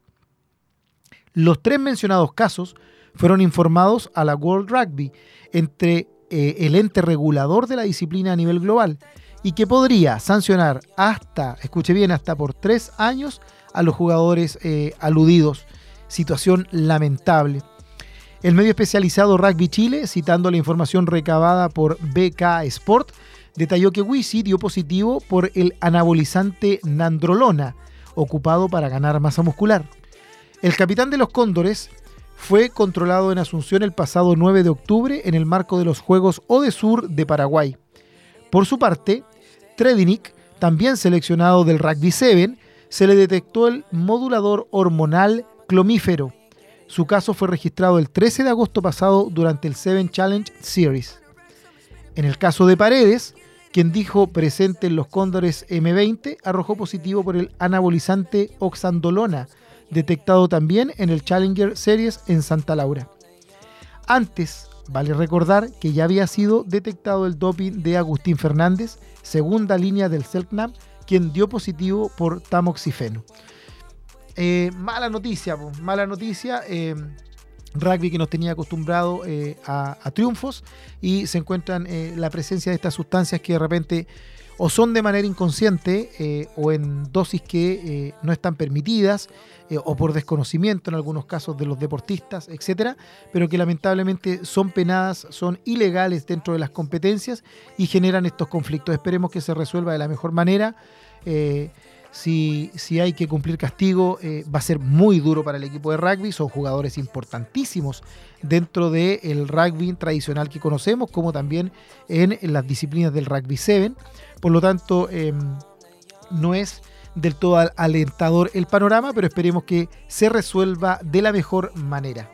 Los tres mencionados casos fueron informados a la World Rugby entre eh, el ente regulador de la disciplina a nivel global y que podría sancionar hasta, escuche bien, hasta por tres años a los jugadores eh, aludidos. Situación lamentable. El medio especializado Rugby Chile, citando la información recabada por BK Sport, detalló que Wisi dio positivo por el anabolizante nandrolona, ocupado para ganar masa muscular. El capitán de los Cóndores fue controlado en Asunción el pasado 9 de octubre en el marco de los Juegos Odesur de Paraguay. Por su parte, Tredinic, también seleccionado del Rugby 7, se le detectó el modulador hormonal clomífero. Su caso fue registrado el 13 de agosto pasado durante el Seven Challenge Series. En el caso de Paredes, quien dijo presente en los Cóndores M20, arrojó positivo por el anabolizante oxandolona, detectado también en el Challenger Series en Santa Laura. Antes, vale recordar que ya había sido detectado el doping de Agustín Fernández, segunda línea del CELCNAM, quien dio positivo por tamoxifeno. Eh, mala noticia, mala noticia. eh, rugby que nos tenía acostumbrado eh, a, a triunfos y se encuentran la presencia de estas sustancias que de repente o son de manera inconsciente eh, o en dosis que eh, no están permitidas eh, o por desconocimiento en algunos casos de los deportistas, etcétera, pero que lamentablemente son penadas, son ilegales dentro de las competencias y generan estos conflictos. Esperemos que se resuelva de la mejor manera. Si, si hay que cumplir castigo, va a ser muy duro para el equipo de rugby. Son jugadores importantísimos dentro del rugby tradicional que conocemos, como también en, en las disciplinas del rugby 7. Por lo tanto, eh, no es del todo al- alentador el panorama, pero esperemos que se resuelva de la mejor manera.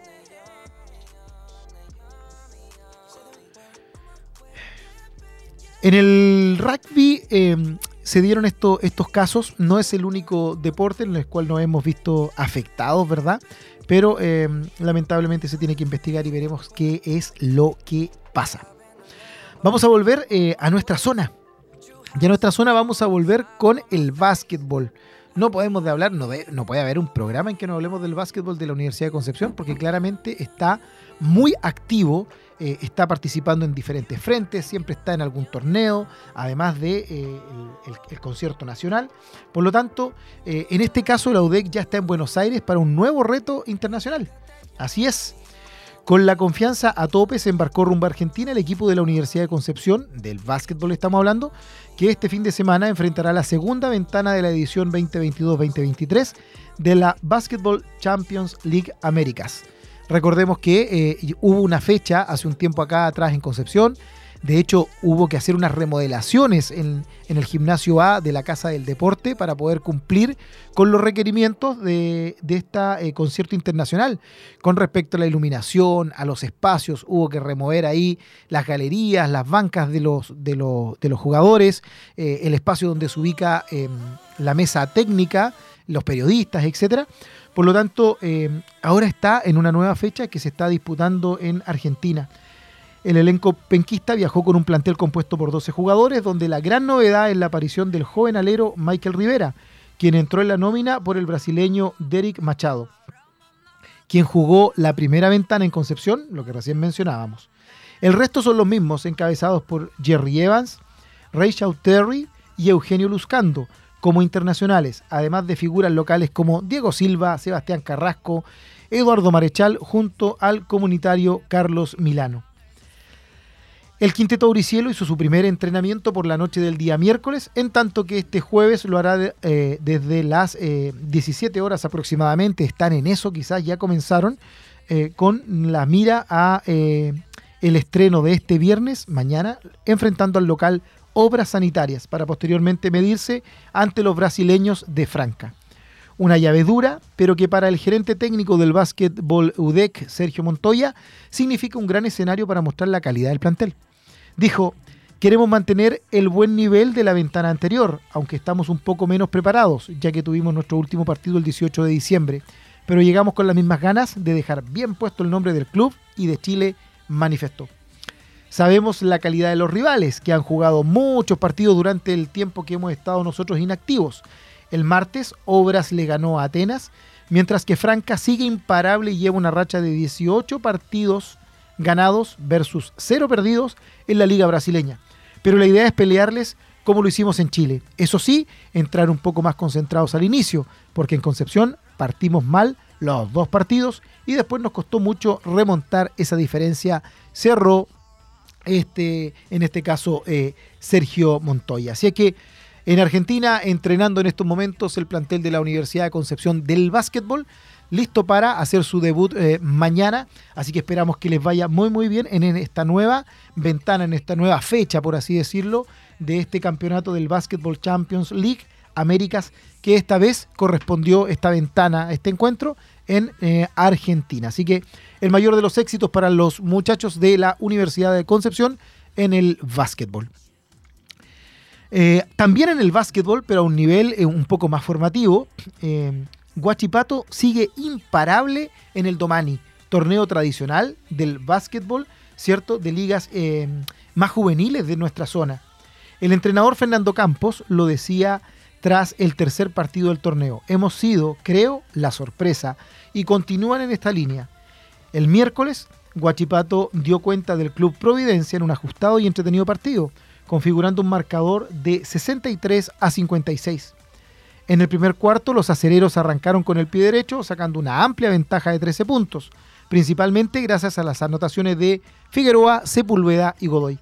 En el rugby eh, se dieron esto- estos casos, no es el único deporte en el cual nos hemos visto afectados, ¿verdad? Pero eh, lamentablemente se tiene que investigar y veremos qué es lo que pasa. Vamos a volver eh, a nuestra zona. Y a nuestra zona vamos a volver con el básquetbol. No podemos de hablar, no, de- puede haber un programa en que no hablemos del básquetbol de la Universidad de Concepción, porque claramente está muy activo, eh, está participando en diferentes frentes, siempre está en algún torneo, además de eh, concierto nacional. Por lo tanto, eh, en este caso la UDEC ya está en Buenos Aires para un nuevo reto internacional. Así es. Con la confianza a tope se embarcó rumbo a Argentina el equipo de la Universidad de Concepción, del básquetbol estamos hablando, que este fin de semana enfrentará la segunda ventana de la edición 2022-2023 de la Basketball Champions League Américas. Recordemos que eh, hubo una fecha hace un tiempo acá atrás en Concepción. De hecho, hubo que hacer unas remodelaciones en, el gimnasio A de la Casa del Deporte para poder cumplir con los requerimientos de, este concierto internacional. Con respecto a la iluminación, a los espacios, hubo que remover ahí las galerías, las bancas de los, jugadores, eh, el espacio donde se ubica eh, la mesa técnica, los periodistas, etcétera. Por lo tanto, eh, ahora está en una nueva fecha que se está disputando en Argentina. El elenco penquista viajó con un plantel compuesto por 12 jugadores, donde la gran novedad es la aparición del joven alero Michael Rivera, quien entró en la nómina por el brasileño Derek Machado, quien jugó la primera ventana en Concepción, lo que recién mencionábamos. El resto son los mismos, encabezados por Jerry Evans, Rachel Terry y Eugenio Luzcando, como internacionales, además de figuras locales como Diego Silva, Sebastián Carrasco, Eduardo Marechal, junto al comunitario Carlos Milano. El quinteto Auricielo hizo su primer entrenamiento por la noche del día miércoles, en tanto que este jueves lo hará eh, desde las eh, 17 horas aproximadamente. Están en eso, quizás ya comenzaron. eh, con la mira a eh, el estreno de este viernes, mañana, enfrentando al local Obras Sanitarias, para posteriormente medirse ante los brasileños de Franca. Una llave dura, pero que para el gerente técnico del básquetbol UDEC, Sergio Montoya, significa un gran escenario para mostrar la calidad del plantel. Dijo, queremos mantener el buen nivel de la ventana anterior, aunque estamos un poco menos preparados, ya que tuvimos nuestro último partido el 18 de diciembre, pero llegamos con las mismas ganas de dejar bien puesto el nombre del club y de Chile, manifestó. Sabemos la calidad de los rivales, que han jugado muchos partidos durante el tiempo que hemos estado nosotros inactivos. El martes, Obras le ganó a Atenas, mientras que Franca sigue imparable y lleva una racha de 18 partidos ganados versus 0 perdidos en la liga brasileña. Pero la idea es pelearles como lo hicimos en Chile. Eso sí, entrar un poco más concentrados al inicio, porque en Concepción partimos mal los dos partidos y después nos costó mucho remontar esa diferencia. Cerró este, en este caso eh, Sergio Montoya. Así que en Argentina, entrenando en estos momentos el plantel de la Universidad de Concepción del básquetbol, listo para hacer su debut eh, mañana. Así que esperamos que les vaya muy muy bien en, esta nueva ventana, en esta nueva fecha, por así decirlo, de este campeonato del Basketball Champions League Américas, que esta vez correspondió esta ventana, este encuentro en eh, Argentina. Así que el mayor de los éxitos para los muchachos de la Universidad de Concepción en el básquetbol. Eh, también en el básquetbol, pero a un nivel un poco más formativo, Guachipato sigue imparable en el Domani, torneo tradicional del básquetbol, ¿cierto? De ligas eh, más juveniles de nuestra zona. El entrenador Fernando Campos lo decía tras el tercer partido del torneo. Hemos sido, creo, la sorpresa y continúan en esta línea. El miércoles, Guachipato dio cuenta del Club Providencia en un ajustado y entretenido partido, configurando un marcador de 63 a 56. En el primer cuarto, los acereros arrancaron con el pie derecho, sacando una amplia ventaja de 13 puntos, principalmente gracias a las anotaciones de Figueroa, Sepúlveda y Godoy.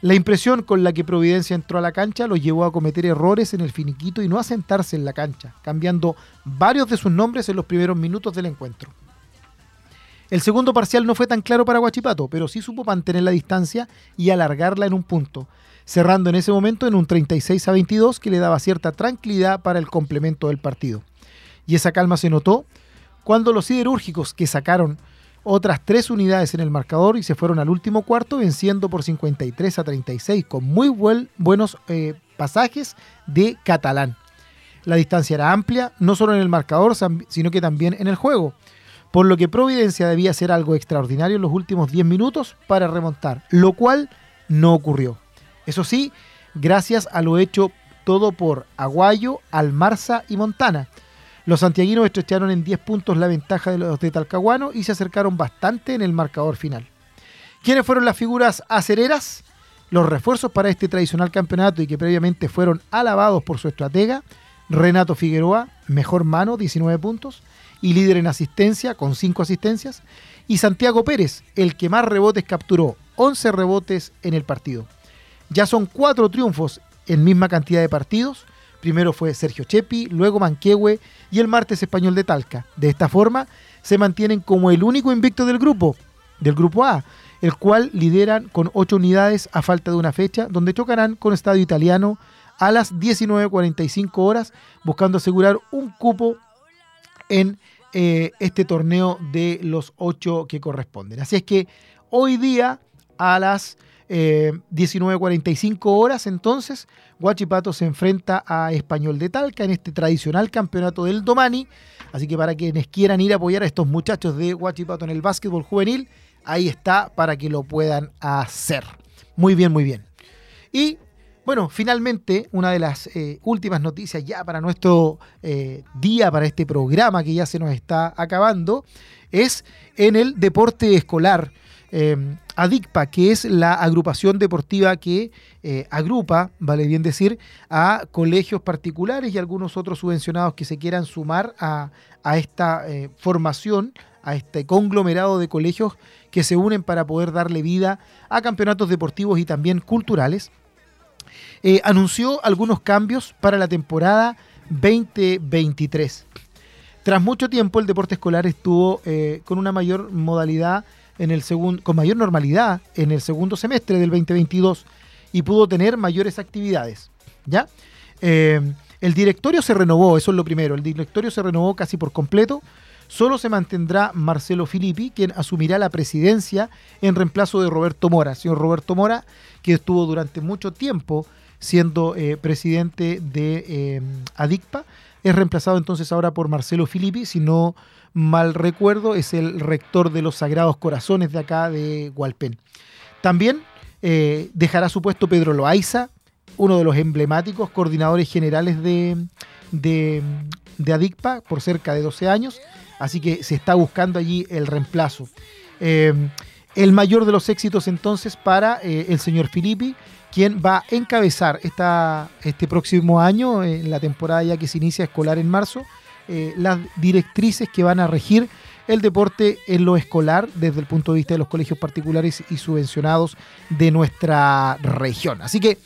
La impresión con la que Providencia entró a la cancha lo llevó a cometer errores en el finiquito y no a sentarse en la cancha, cambiando varios de sus nombres en los primeros minutos del encuentro. El segundo parcial no fue tan claro para Guachipato, pero sí supo mantener la distancia y alargarla en un punto, cerrando en ese momento en un 36 a 22 que le daba cierta tranquilidad para el complemento del partido. Y esa calma se notó cuando los siderúrgicos que sacaron otras tres unidades en el marcador y se fueron al último cuarto venciendo por 53 a 36 con muy buen- buenos eh, pasajes de catalán. La distancia era amplia, no solo en el marcador, sino que también en el juego, por lo que Providencia debía hacer algo extraordinario en los últimos 10 minutos para remontar, lo cual no ocurrió. Eso sí, gracias a lo hecho todo por Aguayo, Almarza y Montana. Los santiaguinos estrecharon en 10 puntos la ventaja de los de Talcahuano y se acercaron bastante en el marcador final. ¿Quiénes fueron las figuras acereras? Los refuerzos para este tradicional campeonato y que previamente fueron alabados por su estratega, Renato Figueroa, mejor mano, 19 puntos, y líder en asistencia, con 5 asistencias, y Santiago Pérez, el que más rebotes capturó, 11 rebotes en el partido. Ya son cuatro triunfos en misma cantidad de partidos. Primero fue Sergio Chepi, luego Manquehue y el martes Español de Talca. De esta forma, se mantienen como el único invicto del grupo, del grupo A, el cual lideran con 8 unidades a falta de una fecha, donde chocarán con Estadio Italiano a las 19.45 horas, buscando asegurar un cupo en eh, este torneo de los 8 que corresponden. Así es que hoy día a las eh, 19.45 horas entonces, Guachipato se enfrenta a Español de Talca en este tradicional campeonato del Domani. Así que para quienes quieran ir a apoyar a estos muchachos de Guachipato en el básquetbol juvenil, ahí está para que lo puedan hacer. Muy bien, muy bien. Y bueno, finalmente, una de las eh, últimas noticias ya para nuestro eh, día, para este programa que ya se nos está acabando, es en el deporte escolar. Eh, ADICPA, que es la agrupación deportiva que eh, agrupa, vale bien decir, a colegios particulares y algunos otros subvencionados que se quieran sumar a, esta eh, formación, a este conglomerado de colegios que se unen para poder darle vida a campeonatos deportivos y también culturales eh, anunció algunos cambios para la temporada 2023. Tras mucho tiempo, el deporte escolar estuvo con una mayor modalidad en el segundo, con mayor normalidad en el segundo semestre del 2022 y pudo tener mayores actividades. ¿Ya? Eh, el directorio se renovó, eso es lo primero. El directorio se renovó casi por completo. Solo se mantendrá Marcelo Filippi, quien asumirá la presidencia en reemplazo de Roberto Mora. Señor Roberto Mora, que estuvo durante mucho tiempo siendo eh, presidente de eh, ADICPA, es reemplazado entonces ahora por Marcelo Filippi, si no mal recuerdo, es el rector de los Sagrados Corazones de acá de Hualpén. También eh, dejará su puesto Pedro Loaiza, uno de los emblemáticos coordinadores generales de, de, ADICPA por cerca de 12 años, así que se está buscando allí el reemplazo. Eh, el mayor de los éxitos entonces para eh, el señor Filippi, quien va a encabezar esta, este próximo año, en la temporada ya que se inicia escolar en marzo, eh, las directrices que van a regir el deporte en lo escolar desde el punto de vista de los colegios particulares y subvencionados de nuestra región. Así que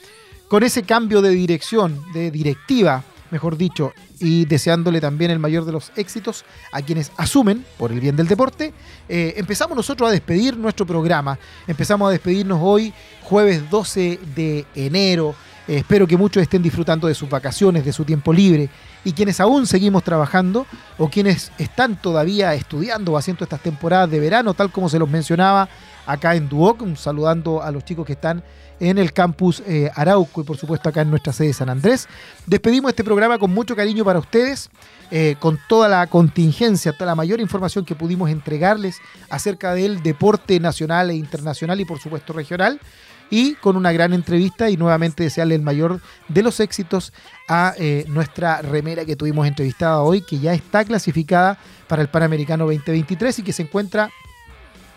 con ese cambio de dirección, de directiva, mejor dicho, y deseándole también el mayor de los éxitos a quienes asumen por el bien del deporte, eh, empezamos nosotros a despedir nuestro programa. Empezamos a despedirnos hoy, jueves 12 de enero. Eh, espero que muchos estén disfrutando de sus vacaciones, de su tiempo libre. Y quienes aún seguimos trabajando o quienes están todavía estudiando o haciendo estas temporadas de verano, tal como se los mencionaba acá en Duoc, saludando a los chicos que están en el campus eh, Arauco y por supuesto acá en nuestra sede San Andrés. Despedimos este programa con mucho cariño para ustedes, eh, con toda la contingencia, toda la mayor información que pudimos entregarles acerca del deporte nacional e internacional y por supuesto regional. Y con una gran entrevista y nuevamente desearle el mayor de los éxitos a eh, nuestra remera que tuvimos entrevistada hoy, que ya está clasificada para el Panamericano 2023 y que se encuentra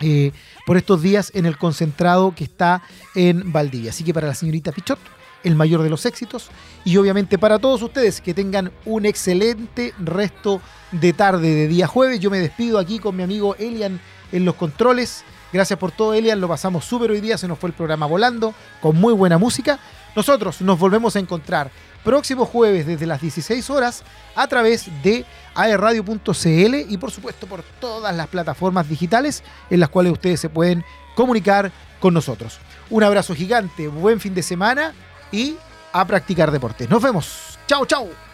eh, por estos días en el concentrado que está en Valdivia. Así que para la señorita Pichot, el mayor de los éxitos. Y obviamente para todos ustedes que tengan un excelente resto de tarde de día jueves. Yo me despido aquí con mi amigo Elian en los controles. Gracias por todo, Elian. Lo pasamos súper hoy día. Se nos fue el programa volando con muy buena música. Nosotros nos volvemos a encontrar próximo jueves desde las 16 horas a través de aerradio.cl y por supuesto por todas las plataformas digitales en las cuales ustedes se pueden comunicar con nosotros. Un abrazo gigante, buen fin de semana y a practicar deportes. Nos vemos. Chao, chao.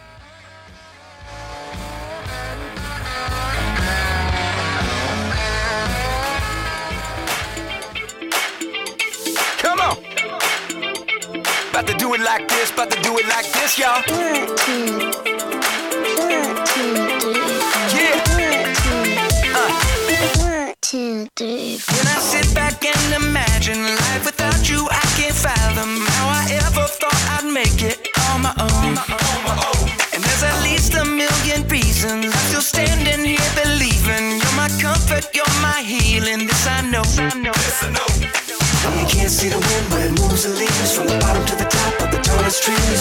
About to do it like this, about to do it like this, y'all. Yeah. Two, three, four. When I sit back and imagine life without you, I can't fathom how I ever thought I'd make it on my own. And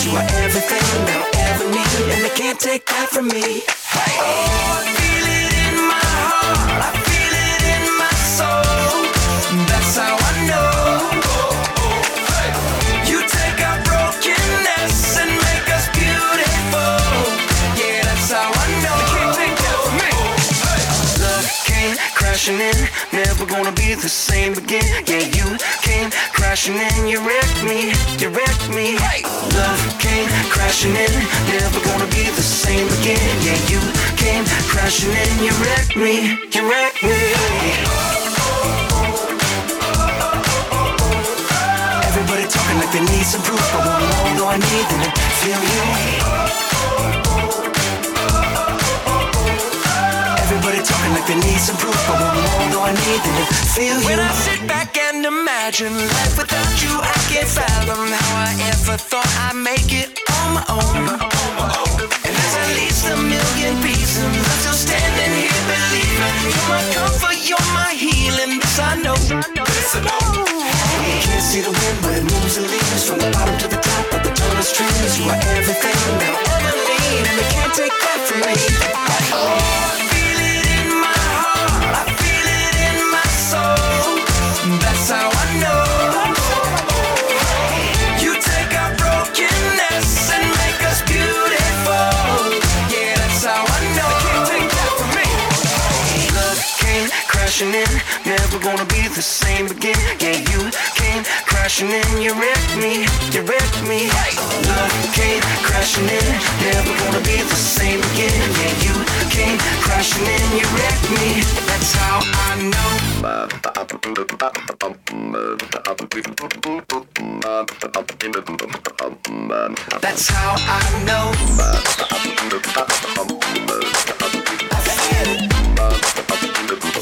trees. You are everything I'll ever need, and they can't take that from me. Oh, I feel it in my heart. I feel it in my soul. That's how I know. You take our brokenness and make us beautiful. Yeah, that's how I know. Love came crashing in, never gonna be the same again. Yeah, you crashing in, you wrecked me, you wrecked me. Love came crashing in, never gonna be the same again. Yeah, you came crashing in, you wrecked me, you wrecked me. Everybody talking like they need some proof, but one more do I need than to feel you. Everybody talking like they need some proof, but one more do I need than to feel you. When I sit back and imagine life without you, I can't fathom how I ever thought I'd make it on my own. And there's at least a million reasons I'm still standing here believing you're my comfort, you're my healing. This I know. This I know. You can't see the wind, but it moves the leaves from the bottom to the top of the tallest trees. You are everything that I'll ever need, and they can't take that from me. Oh, gonna be the same again. Yeah, you came crashing in, you wrecked me, you wrecked me. Love came crashing in, never gonna be the same again. Yeah, you came crashing in, you wrecked me. That's how I know. That's how I know. I